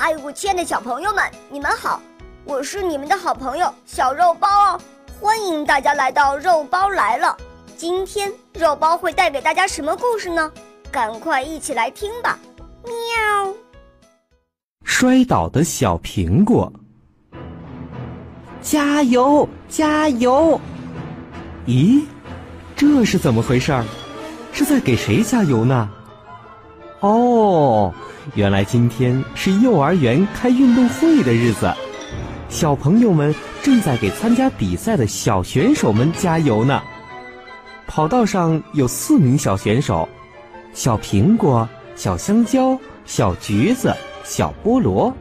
嗨，我亲爱的小朋友们，你们好！我是你们的好朋友小肉包哦，欢迎大家来到肉包来了。今天肉包会带给大家什么故事呢？赶快一起来听吧！喵。摔倒的小苹果，加油加油！咦，这是怎么回事儿？是在给谁加油呢？哦，原来今天是幼儿园开运动会的日子，小朋友们正在给参加比赛的小选手们加油呢。跑道上有四名小选手：小苹果、小香蕉、小橘子、小菠萝。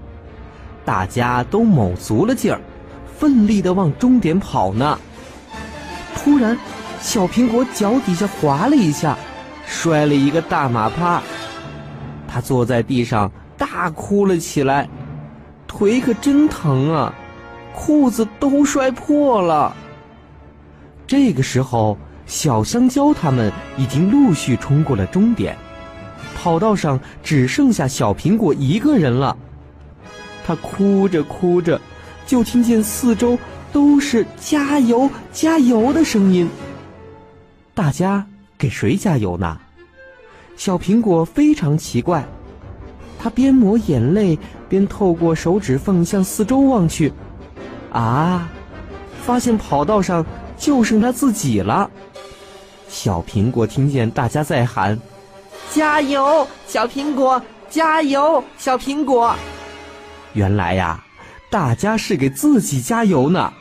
大家都卯足了劲儿，奋力的往终点跑呢。突然，小苹果脚底下滑了一下，摔了一个大马趴。他坐在地上大哭了起来，腿可真疼啊，裤子都摔破了。这个时候，小香蕉他们已经陆续冲过了终点，跑道上只剩下小苹果一个人了。他哭着哭着，就听见四周都是“加油，加油”的声音。大家给谁加油呢？小苹果非常奇怪，他边抹眼泪边透过手指缝向四周望去，啊，发现跑道上就剩他自己了。小苹果听见大家在喊：“加油，小苹果！加油，小苹果！”原来呀，大家是给自己加油呢。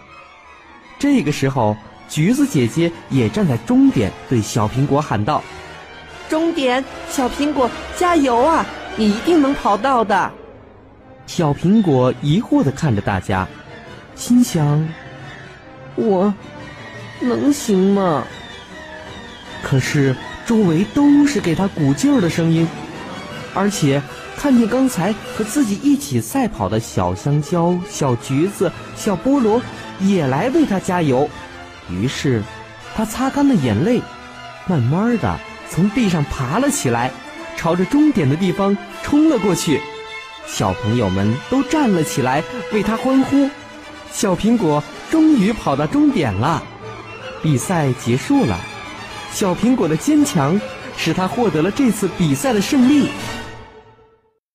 这个时候，橘子姐姐也站在终点，对小苹果喊道。终点，小苹果，加油啊！你一定能跑到的。小苹果疑惑的看着大家，心想：我能行吗？可是周围都是给他鼓劲儿的声音，而且看见刚才和自己一起赛跑的小香蕉、小橘子、小菠萝也来为他加油，于是他擦干了眼泪，慢慢的。从地上爬了起来，朝着终点的地方冲了过去。小朋友们都站了起来，为他欢呼。小苹果终于跑到终点了，比赛结束了。小苹果的坚强使他获得了这次比赛的胜利。